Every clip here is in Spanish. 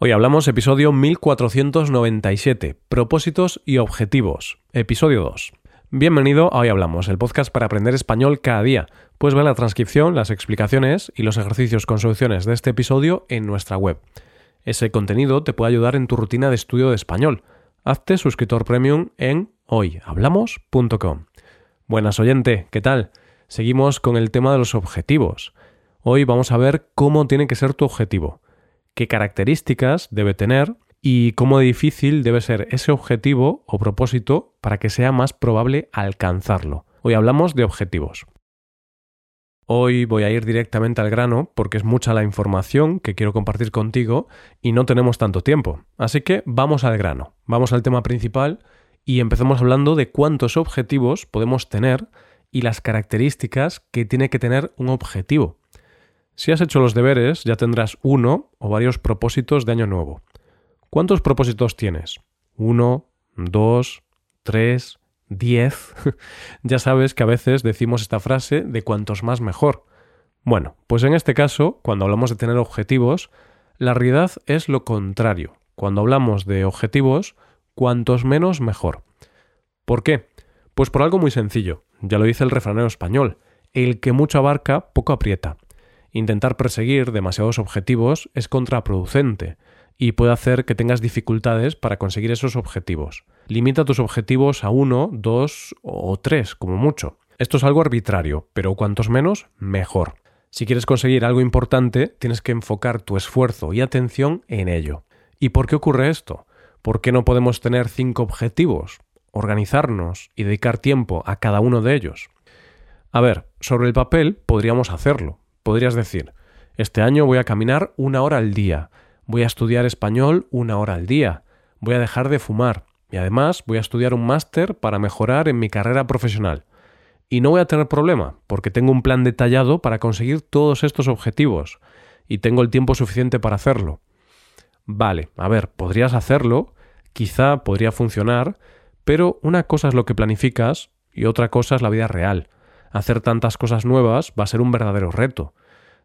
Hoy hablamos episodio 1497, propósitos y objetivos, episodio 2. Bienvenido a Hoy Hablamos, el podcast para aprender español cada día. Puedes ver la transcripción, las explicaciones y los ejercicios con soluciones de este episodio en nuestra web. Ese contenido te puede ayudar en tu rutina de estudio de español. Hazte suscriptor premium en hoyhablamos.com. Buenas oyente, ¿qué tal? Seguimos con el tema de los objetivos. Hoy vamos a ver cómo tiene que ser tu objetivo qué características debe tener y cómo difícil debe ser ese objetivo o propósito para que sea más probable alcanzarlo. Hoy hablamos de objetivos. Hoy voy a ir directamente al grano porque es mucha la información que quiero compartir contigo y no tenemos tanto tiempo. Así que vamos al grano, vamos al tema principal y empecemos hablando de cuántos objetivos podemos tener y las características que tiene que tener un objetivo. Si has hecho los deberes, ya tendrás uno o varios propósitos de año nuevo. ¿Cuántos propósitos tienes? ¿Uno? ¿Dos? ¿Tres? ¿Diez? ya sabes que a veces decimos esta frase de cuantos más mejor. Bueno, pues en este caso, cuando hablamos de tener objetivos, la realidad es lo contrario. Cuando hablamos de objetivos, cuantos menos mejor. ¿Por qué? Pues por algo muy sencillo. Ya lo dice el refranero español. El que mucho abarca, poco aprieta. Intentar perseguir demasiados objetivos es contraproducente y puede hacer que tengas dificultades para conseguir esos objetivos. Limita tus objetivos a uno, dos o tres, como mucho. Esto es algo arbitrario, pero cuantos menos, mejor. Si quieres conseguir algo importante, tienes que enfocar tu esfuerzo y atención en ello. ¿Y por qué ocurre esto? ¿Por qué no podemos tener cinco objetivos, organizarnos y dedicar tiempo a cada uno de ellos? A ver, sobre el papel podríamos hacerlo, Podrías decir, este año voy a caminar una hora al día, voy a estudiar español una hora al día, voy a dejar de fumar y además voy a estudiar un máster para mejorar en mi carrera profesional. Y no voy a tener problema, porque tengo un plan detallado para conseguir todos estos objetivos y tengo el tiempo suficiente para hacerlo. Vale, a ver, podrías hacerlo, quizá podría funcionar, pero una cosa es lo que planificas y otra cosa es la vida real hacer tantas cosas nuevas va a ser un verdadero reto.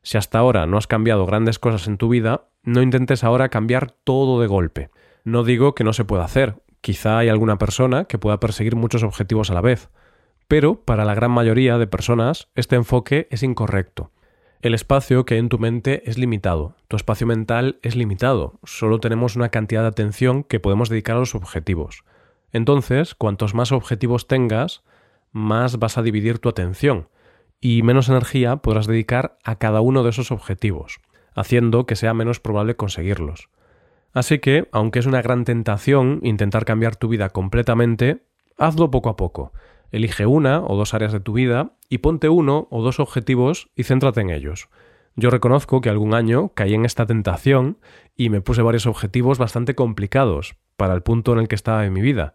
Si hasta ahora no has cambiado grandes cosas en tu vida, no intentes ahora cambiar todo de golpe. No digo que no se pueda hacer, quizá hay alguna persona que pueda perseguir muchos objetivos a la vez, pero para la gran mayoría de personas este enfoque es incorrecto. El espacio que hay en tu mente es limitado, tu espacio mental es limitado, solo tenemos una cantidad de atención que podemos dedicar a los objetivos. Entonces, cuantos más objetivos tengas, más vas a dividir tu atención y menos energía podrás dedicar a cada uno de esos objetivos, haciendo que sea menos probable conseguirlos. Así que, aunque es una gran tentación intentar cambiar tu vida completamente, hazlo poco a poco. Elige una o dos áreas de tu vida y ponte uno o dos objetivos y céntrate en ellos. Yo reconozco que algún año caí en esta tentación y me puse varios objetivos bastante complicados para el punto en el que estaba en mi vida,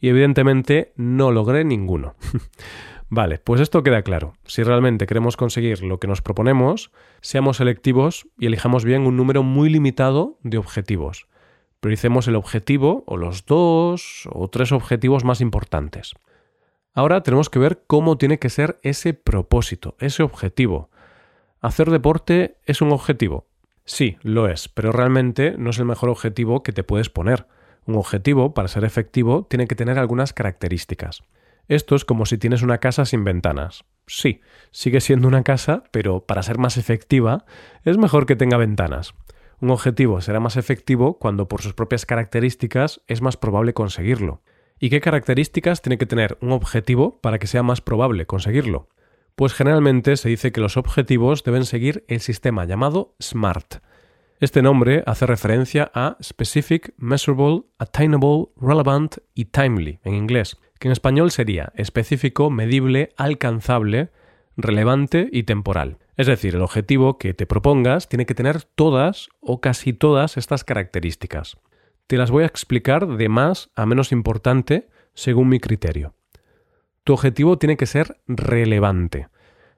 y evidentemente no logré ninguno. vale, pues esto queda claro. Si realmente queremos conseguir lo que nos proponemos, seamos selectivos y elijamos bien un número muy limitado de objetivos. Prioricemos el objetivo o los dos o tres objetivos más importantes. Ahora tenemos que ver cómo tiene que ser ese propósito, ese objetivo. ¿Hacer deporte es un objetivo? Sí, lo es, pero realmente no es el mejor objetivo que te puedes poner. Un objetivo, para ser efectivo, tiene que tener algunas características. Esto es como si tienes una casa sin ventanas. Sí, sigue siendo una casa, pero para ser más efectiva, es mejor que tenga ventanas. Un objetivo será más efectivo cuando por sus propias características es más probable conseguirlo. ¿Y qué características tiene que tener un objetivo para que sea más probable conseguirlo? Pues generalmente se dice que los objetivos deben seguir el sistema llamado SMART, este nombre hace referencia a Specific, Measurable, Attainable, Relevant y Timely en inglés, que en español sería específico, medible, alcanzable, relevante y temporal. Es decir, el objetivo que te propongas tiene que tener todas o casi todas estas características. Te las voy a explicar de más a menos importante según mi criterio. Tu objetivo tiene que ser relevante.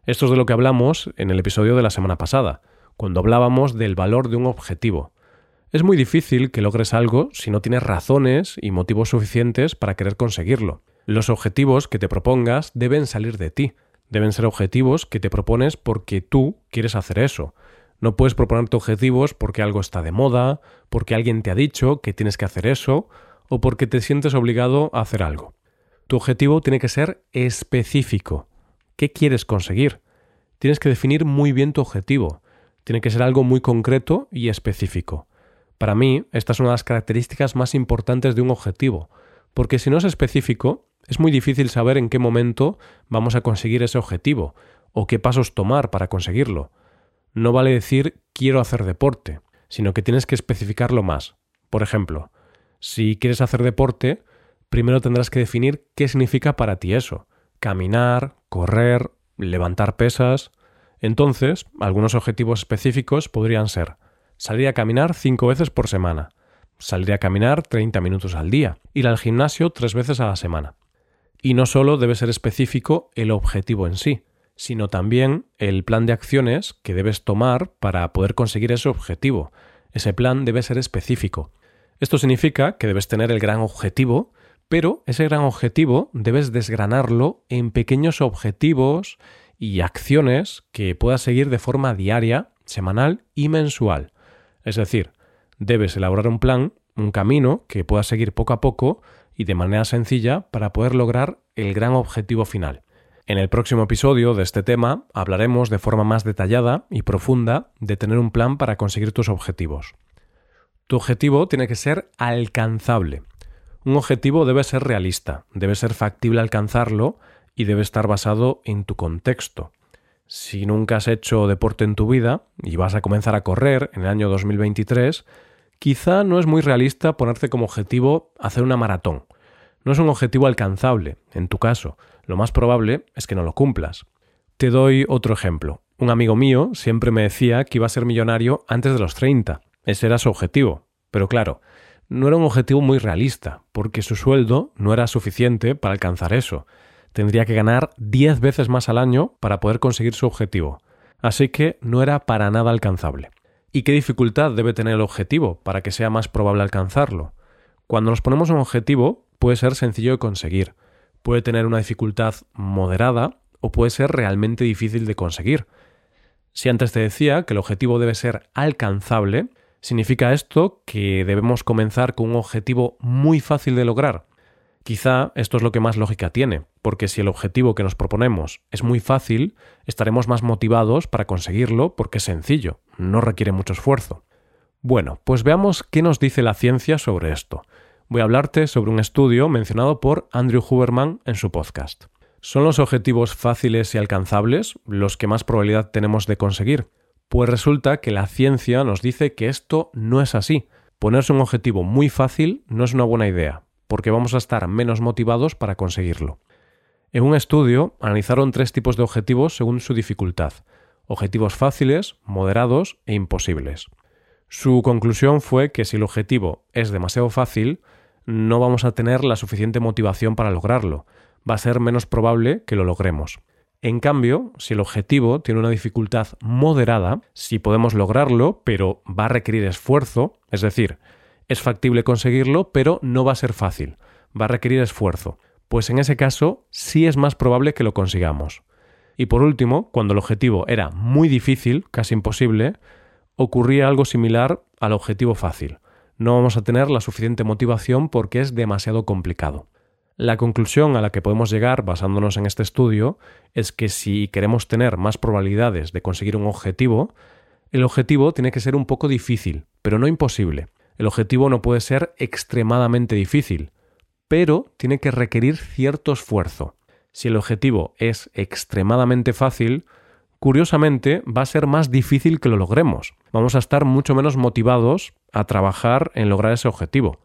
Esto es de lo que hablamos en el episodio de la semana pasada cuando hablábamos del valor de un objetivo. Es muy difícil que logres algo si no tienes razones y motivos suficientes para querer conseguirlo. Los objetivos que te propongas deben salir de ti, deben ser objetivos que te propones porque tú quieres hacer eso, No puedes proponerte objetivos porque algo está de moda, porque alguien te ha dicho que tienes que hacer eso, o porque te sientes obligado a hacer algo. Tu objetivo tiene que ser específico. ¿Qué quieres conseguir? Tienes que definir muy bien tu objetivo. Tiene que ser algo muy concreto y específico. Para mí, esta es una de las características más importantes de un objetivo, porque si no es específico, es muy difícil saber en qué momento vamos a conseguir ese objetivo o qué pasos tomar para conseguirlo. No vale decir quiero hacer deporte, sino que tienes que especificarlo más. Por ejemplo, si quieres hacer deporte, primero tendrás que definir qué significa para ti eso. Caminar, correr, levantar pesas. Entonces, algunos objetivos específicos podrían ser salir a caminar cinco veces por semana, salir a caminar 30 minutos al día, ir al gimnasio tres veces a la semana. Y no solo debe ser específico el objetivo en sí, sino también el plan de acciones que debes tomar para poder conseguir ese objetivo. Ese plan debe ser específico. Esto significa que debes tener el gran objetivo, pero ese gran objetivo debes desgranarlo en pequeños objetivos y acciones que puedas seguir de forma diaria, semanal y mensual. Es decir, debes elaborar un plan, un camino que puedas seguir poco a poco y de manera sencilla para poder lograr el gran objetivo final. En el próximo episodio de este tema hablaremos de forma más detallada y profunda de tener un plan para conseguir tus objetivos. Tu objetivo tiene que ser alcanzable. Un objetivo debe ser realista, debe ser factible alcanzarlo y debe estar basado en tu contexto. Si nunca has hecho deporte en tu vida y vas a comenzar a correr en el año 2023, Quizá no es muy realista ponerte como objetivo hacer una maratón. No es un objetivo alcanzable, en tu caso. Lo más probable es que no lo cumplas. Te doy otro ejemplo. Un amigo mío siempre me decía que iba a ser millonario antes de los 30. Ese era su objetivo. Pero claro, no era un objetivo muy realista, porque su sueldo no era suficiente para alcanzar eso. Tendría que ganar 10 veces más al año para poder conseguir su objetivo. Así que no era para nada alcanzable. ¿Y qué dificultad debe tener el objetivo para que sea más probable alcanzarlo? Cuando nos ponemos un objetivo, puede ser sencillo de conseguir, puede tener una dificultad moderada o puede ser realmente difícil de conseguir. Si antes te decía que el objetivo debe ser alcanzable, significa esto que debemos comenzar con un objetivo muy fácil de lograr, Quizá esto es lo que más lógica tiene, porque si el objetivo que nos proponemos es muy fácil, estaremos más motivados para conseguirlo porque es sencillo, no requiere mucho esfuerzo. Bueno, pues veamos qué nos dice la ciencia sobre esto. Voy a hablarte sobre un estudio mencionado por Andrew Huberman en su podcast. ¿Son los objetivos fáciles y alcanzables los que más probabilidad tenemos de conseguir? Pues resulta que la ciencia nos dice que esto no es así. Ponerse un objetivo muy fácil no es una buena idea, porque vamos a estar menos motivados para conseguirlo. En un estudio analizaron tres tipos de objetivos según su dificultad, objetivos fáciles, moderados e imposibles. Su conclusión fue que si el objetivo es demasiado fácil, no vamos a tener la suficiente motivación para lograrlo, va a ser menos probable que lo logremos. En cambio, si el objetivo tiene una dificultad moderada, sí podemos lograrlo, pero va a requerir esfuerzo, es decir, es factible conseguirlo, pero no va a ser fácil, va a requerir esfuerzo, pues en ese caso sí es más probable que lo consigamos. Y por último, cuando el objetivo era muy difícil, casi imposible, ocurría algo similar al objetivo fácil. No vamos a tener la suficiente motivación porque es demasiado complicado. La conclusión a la que podemos llegar basándonos en este estudio es que si queremos tener más probabilidades de conseguir un objetivo, el objetivo tiene que ser un poco difícil, pero no imposible. El objetivo no puede ser extremadamente difícil, pero tiene que requerir cierto esfuerzo. Si el objetivo es extremadamente fácil, curiosamente va a ser más difícil que lo logremos. Vamos a estar mucho menos motivados a trabajar en lograr ese objetivo.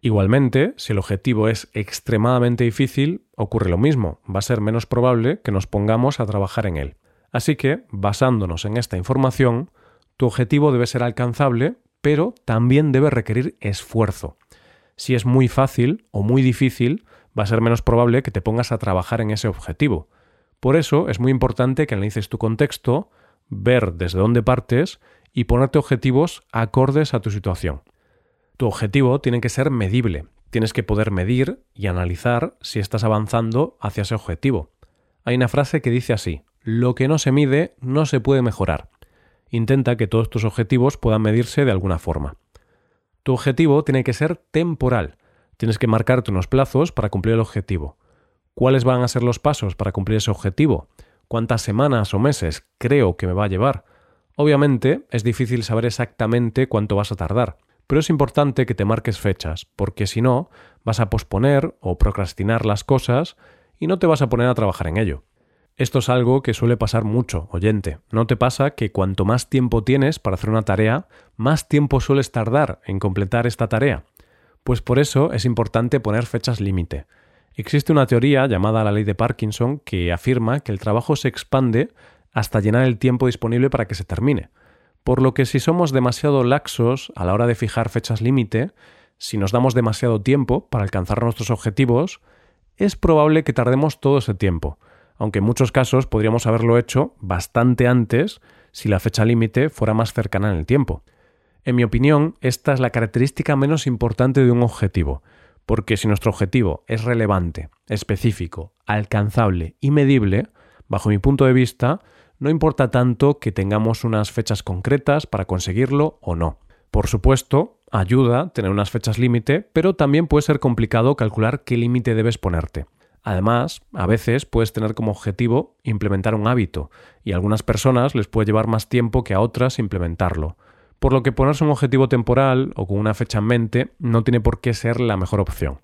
Igualmente, si el objetivo es extremadamente difícil, ocurre lo mismo, va a ser menos probable que nos pongamos a trabajar en él. Así que, basándonos en esta información, tu objetivo debe ser alcanzable, pero también debe requerir esfuerzo. Si es muy fácil o muy difícil, va a ser menos probable que te pongas a trabajar en ese objetivo. Por eso es muy importante que analices tu contexto, ver desde dónde partes y ponerte objetivos acordes a tu situación. Tu objetivo tiene que ser medible, tienes que poder medir y analizar si estás avanzando hacia ese objetivo. Hay una frase que dice así, lo que no se mide no se puede mejorar. Intenta que todos tus objetivos puedan medirse de alguna forma. Tu objetivo tiene que ser temporal. Tienes que marcarte unos plazos para cumplir el objetivo. ¿Cuáles van a ser los pasos para cumplir ese objetivo? ¿Cuántas semanas o meses creo que me va a llevar? Obviamente es difícil saber exactamente cuánto vas a tardar, pero es importante que te marques fechas, porque si no, vas a posponer o procrastinar las cosas y no te vas a poner a trabajar en ello. Esto es algo que suele pasar mucho, oyente. ¿No te pasa que cuanto más tiempo tienes para hacer una tarea, más tiempo sueles tardar en completar esta tarea? Pues por eso es importante poner fechas límite. Existe una teoría llamada la ley de Parkinson que afirma que el trabajo se expande hasta llenar el tiempo disponible para que se termine. Por lo que si somos demasiado laxos a la hora de fijar fechas límite, si nos damos demasiado tiempo para alcanzar nuestros objetivos, es probable que tardemos todo ese tiempo, aunque en muchos casos podríamos haberlo hecho bastante antes si la fecha límite fuera más cercana en el tiempo. En mi opinión, esta es la característica menos importante de un objetivo, porque si nuestro objetivo es relevante, específico, alcanzable y medible, bajo mi punto de vista, no importa tanto que tengamos unas fechas concretas para conseguirlo o no. Por supuesto, ayuda tener unas fechas límite, pero también puede ser complicado calcular qué límite debes ponerte. Además, a veces puedes tener como objetivo implementar un hábito, y a algunas personas les puede llevar más tiempo que a otras implementarlo. Por lo que ponerse un objetivo temporal o con una fecha en mente no tiene por qué ser la mejor opción.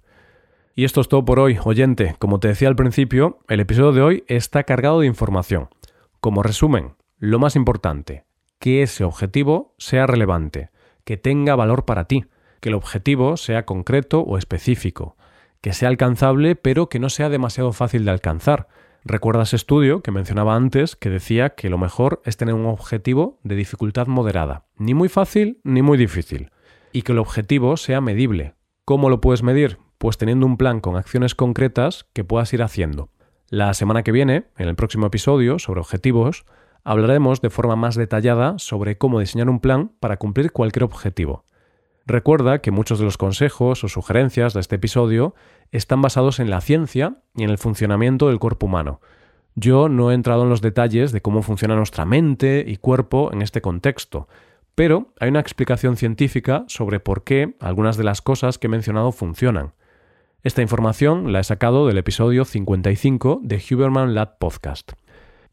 Y esto es todo por hoy, oyente. Como te decía al principio, el episodio de hoy está cargado de información. Como resumen, lo más importante, que ese objetivo sea relevante, que tenga valor para ti, que el objetivo sea concreto o específico, que sea alcanzable pero que no sea demasiado fácil de alcanzar. Recuerda ese estudio que mencionaba antes que decía que lo mejor es tener un objetivo de dificultad moderada, ni muy fácil ni muy difícil, y que el objetivo sea medible. ¿Cómo lo puedes medir? Pues teniendo un plan con acciones concretas que puedas ir haciendo. La semana que viene, en el próximo episodio sobre objetivos, hablaremos de forma más detallada sobre cómo diseñar un plan para cumplir cualquier objetivo. Recuerda que muchos de los consejos o sugerencias de este episodio están basados en la ciencia y en el funcionamiento del cuerpo humano. Yo no he entrado en los detalles de cómo funciona nuestra mente y cuerpo en este contexto, pero hay una explicación científica sobre por qué algunas de las cosas que he mencionado funcionan. Esta información la he sacado del episodio 55 de Huberman Lab Podcast.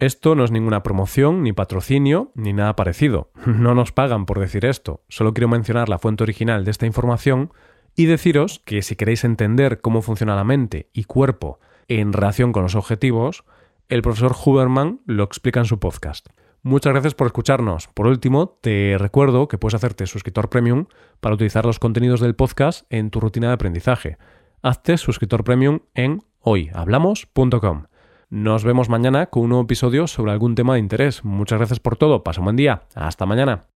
Esto no es ninguna promoción, ni patrocinio, ni nada parecido. No nos pagan por decir esto. Solo quiero mencionar la fuente original de esta información y deciros que si queréis entender cómo funciona la mente y cuerpo en relación con los objetivos, el profesor Huberman lo explica en su podcast. Muchas gracias por escucharnos. Por último, te recuerdo que puedes hacerte suscriptor premium para utilizar los contenidos del podcast en tu rutina de aprendizaje hazte suscriptor premium en hoyhablamos.com. Nos vemos mañana con un nuevo episodio sobre algún tema de interés. Muchas gracias por todo. Pasa un buen día. Hasta mañana.